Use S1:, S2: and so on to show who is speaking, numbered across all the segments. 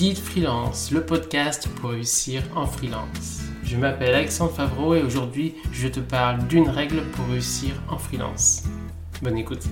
S1: Guide Freelance, le podcast pour réussir en freelance. Je m'appelle Alexandre Favreau et aujourd'hui je te parle d'une règle pour réussir en freelance. Bonne écoute.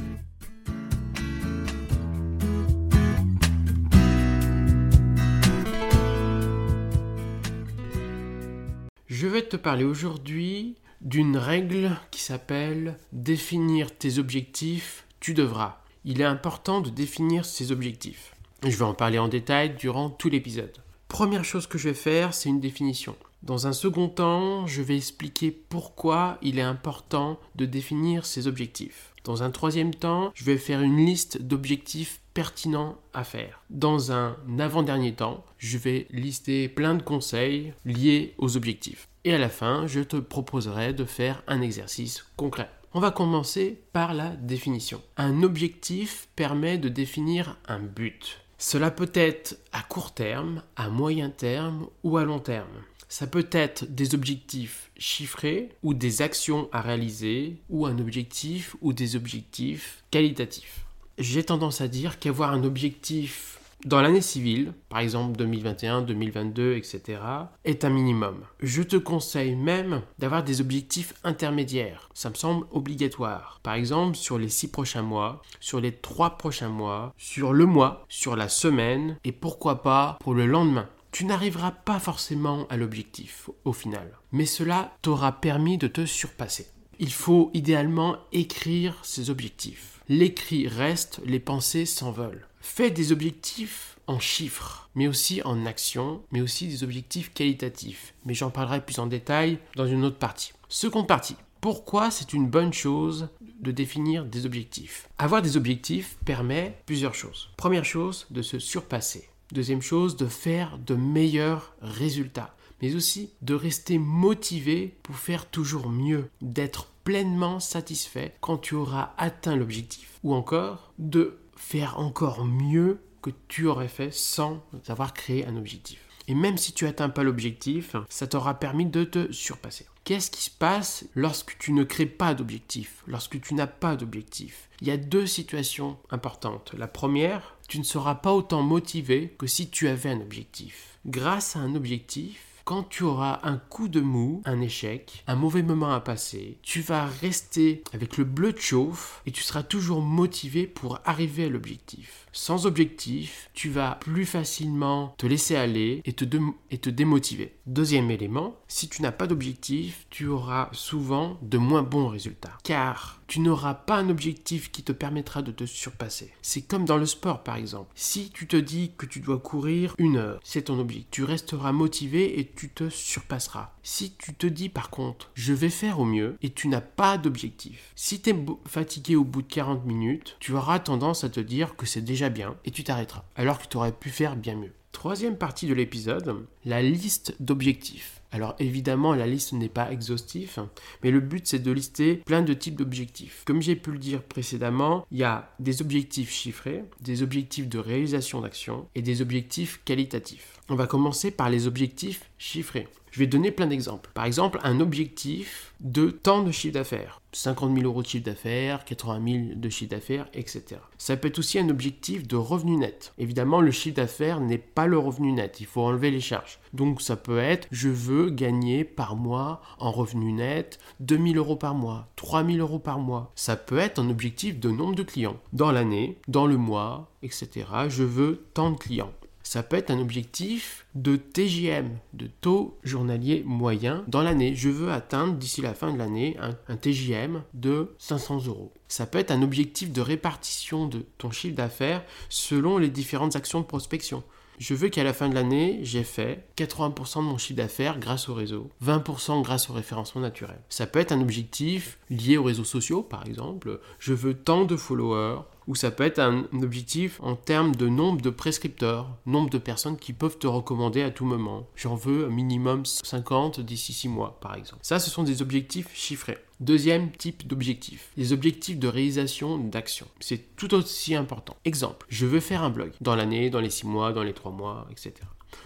S1: Je vais te parler aujourd'hui d'une règle qui s'appelle définir tes objectifs, tu devras. Il est important de définir ses objectifs. Je vais en parler en détail durant tout l'épisode. Première chose que je vais faire, c'est une définition. Dans un second temps, je vais expliquer pourquoi il est important de définir ses objectifs. Dans un troisième temps, je vais faire une liste d'objectifs pertinents à faire. Dans un avant-dernier temps, je vais lister plein de conseils liés aux objectifs. Et à la fin, je te proposerai de faire un exercice concret. On va commencer par la définition. Un objectif permet de définir un but. Cela peut être à court terme, à moyen terme ou à long terme. Ça peut être des objectifs chiffrés ou des actions à réaliser ou un objectif ou des objectifs qualitatifs. J'ai tendance à dire qu'avoir un objectif dans l'année civile, par exemple 2021, 2022, etc., est un minimum. Je te conseille même d'avoir des objectifs intermédiaires. Ça me semble obligatoire. Par exemple, sur les six prochains mois, sur les trois prochains mois, sur le mois, sur la semaine, et pourquoi pas pour le lendemain. Tu n'arriveras pas forcément à l'objectif au final, mais cela t'aura permis de te surpasser. Il faut idéalement écrire ces objectifs. L'écrit reste, les pensées s'envolent. Fais des objectifs en chiffres, mais aussi en actions, mais aussi des objectifs qualitatifs. Mais j'en parlerai plus en détail dans une autre partie. Seconde partie. Pourquoi c'est une bonne chose de définir des objectifs? Avoir des objectifs permet plusieurs choses. Première chose, de se surpasser. Deuxième chose, de faire de meilleurs résultats. Mais aussi de rester motivé pour faire toujours mieux, d'être pleinement satisfait quand tu auras atteint l'objectif. Ou encore, de faire encore mieux que tu aurais fait sans avoir créé un objectif. Et même si tu n'atteins pas l'objectif, ça t'aura permis de te surpasser. Qu'est-ce qui se passe lorsque tu ne crées pas d'objectif, lorsque tu n'as pas d'objectif? Il y a deux situations importantes. La première, tu ne seras pas autant motivé que si tu avais un objectif. Grâce à un objectif, quand tu auras un coup de mou, un échec, un mauvais moment à passer, tu vas rester avec le bleu de chauffe et tu seras toujours motivé pour arriver à l'objectif. Sans objectif, tu vas plus facilement te laisser aller et te, démotiver. Deuxième élément, si tu n'as pas d'objectif, tu auras souvent de moins bons résultats. Car tu n'auras pas un objectif qui te permettra de te surpasser. C'est comme dans le sport par exemple. Si tu te dis que tu dois courir une heure, c'est ton objectif. Tu resteras motivé et tu te surpasseras. Si tu te dis par contre, je vais faire au mieux et tu n'as pas d'objectif. Si tu es fatigué au bout de 40 minutes, tu auras tendance à te dire que c'est déjà bien et tu t'arrêteras. Alors que tu aurais pu faire bien mieux. Troisième partie de l'épisode, la liste d'objectifs. Alors évidemment, la liste n'est pas exhaustive, mais le but c'est de lister plein de types d'objectifs. Comme j'ai pu le dire précédemment, il y a des objectifs chiffrés, des objectifs de réalisation d'action et des objectifs qualitatifs. On va commencer par les objectifs chiffrés. Je vais donner plein d'exemples. Par exemple, un objectif de temps de chiffre d'affaires. 50 000 euros de chiffre d'affaires, 80 000 de chiffre d'affaires, etc. Ça peut être aussi un objectif de revenu net. Évidemment, le chiffre d'affaires n'est pas le revenu net, il faut enlever les charges. Donc ça peut être, je veux gagner par mois en revenu net 2 000 euros par mois, 3 000 euros par mois. Ça peut être un objectif de nombre de clients. Dans l'année, dans le mois, etc. Je veux tant de clients ça peut être un objectif de TJM, de taux journalier moyen dans l'année. Je veux atteindre d'ici la fin de l'année un, TJM de 500 euros. Ça peut être un objectif de répartition de ton chiffre d'affaires selon les différentes actions de prospection. Je veux qu'à la fin de l'année, j'ai fait 80% de mon chiffre d'affaires grâce au réseau, 20% grâce au référencement naturel. Ça peut être un objectif lié aux réseaux sociaux, par exemple. Je veux tant de followers, ou ça peut être un objectif en termes de nombre de prescripteurs, nombre de personnes qui peuvent te recommander à tout moment. J'en veux un minimum 50 d'ici 6 mois, par exemple. Ça, ce sont des objectifs chiffrés. Deuxième type d'objectif, les objectifs de réalisation d'action. C'est tout aussi important. Exemple, je veux faire un blog dans l'année, dans les 6 mois, dans les 3 mois, etc.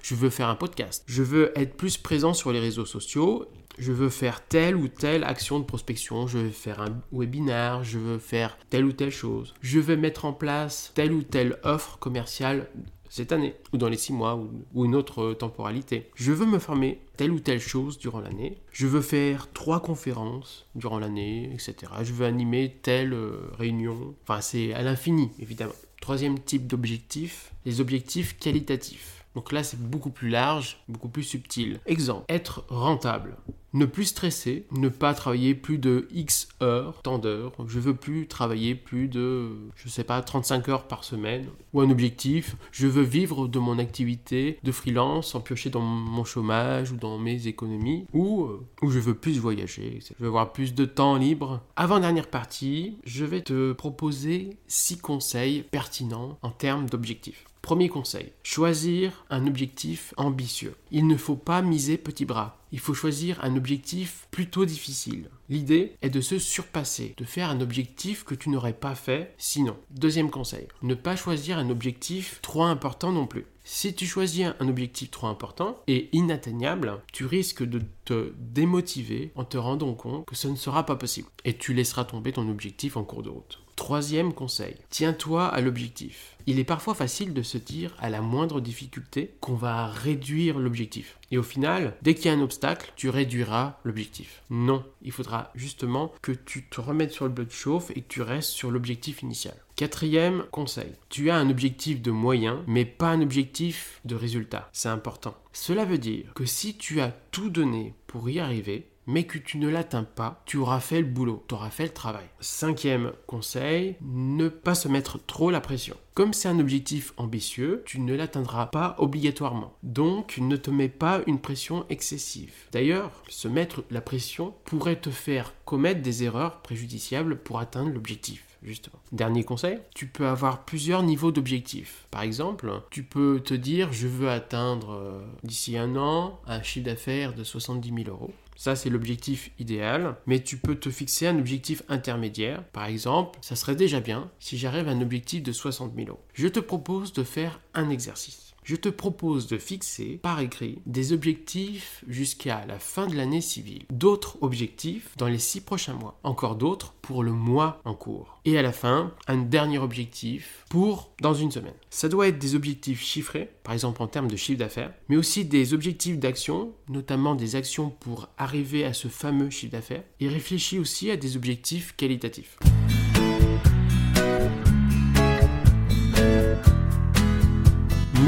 S1: Je veux faire un podcast. Je veux être plus présent sur les réseaux sociaux je veux faire telle ou telle action de prospection, je veux faire un webinaire, je veux faire telle ou telle chose, je veux mettre en place telle ou telle offre commerciale cette année, ou dans les six mois, ou, une autre temporalité. Je veux me former telle ou telle chose durant l'année. Je veux faire trois conférences durant l'année, etc. Je veux animer telle euh, réunion. Enfin, c'est à l'infini, évidemment. Troisième type d'objectif, les objectifs qualitatifs. Donc là, c'est beaucoup plus large, beaucoup plus subtil. Exemple, être rentable. Ne plus stresser, ne pas travailler plus de X heures, tant d'heures. Je veux plus travailler plus de, je sais pas, 35 heures par semaine. Ou un objectif, je veux vivre de mon activité de freelance sans piocher dans mon chômage ou dans mes économies. Ou, euh, ou je veux plus voyager, je veux avoir plus de temps libre. Avant-dernière partie, je vais te proposer 6 conseils pertinents en termes d'objectifs. Premier conseil, choisir un objectif ambitieux. Il ne faut pas miser petit bras. Il faut choisir un objectif plutôt difficile. L'idée est de se surpasser, de faire un objectif que tu n'aurais pas fait sinon. Deuxième conseil, ne pas choisir un objectif trop important non plus. Si tu choisis un objectif trop important et inatteignable, tu risques de te démotiver en te rendant compte que ce ne sera pas possible et tu laisseras tomber ton objectif en cours de route. Troisième conseil, tiens-toi à l'objectif. Il est parfois facile de se dire à la moindre difficulté qu'on va réduire l'objectif. Et au final, dès qu'il y a un obstacle, tu réduiras l'objectif. Non, il faudra justement que tu te remettes sur le bloc de chauffe et que tu restes sur l'objectif initial. Quatrième conseil, tu as un objectif de moyen, mais pas un objectif de résultat. C'est important. Cela veut dire que si tu as tout donné pour y arriver, mais que tu ne l'atteins pas, tu auras fait le boulot, tu auras fait le travail. Cinquième conseil, ne pas se mettre trop la pression. Comme c'est un objectif ambitieux, tu ne l'atteindras pas obligatoirement. Donc, ne te mets pas une pression excessive. D'ailleurs, se mettre la pression pourrait te faire commettre des erreurs préjudiciables pour atteindre l'objectif. Justement. Dernier conseil, tu peux avoir plusieurs niveaux d'objectifs. Par exemple, tu peux te dire je veux atteindre euh, d'ici un an un chiffre d'affaires de 70 000 euros. Ça, c'est l'objectif idéal, mais tu peux te fixer un objectif intermédiaire. Par exemple, ça serait déjà bien si j'arrive à un objectif de 60 000 euros. Je te propose de faire un exercice je te propose de fixer par écrit des objectifs jusqu'à la fin de l'année civile, d'autres objectifs dans les six prochains mois, encore d'autres pour le mois en cours, et à la fin, un dernier objectif pour dans une semaine. Ça doit être des objectifs chiffrés, par exemple en termes de chiffre d'affaires, mais aussi des objectifs d'action, notamment des actions pour arriver à ce fameux chiffre d'affaires, et réfléchis aussi à des objectifs qualitatifs.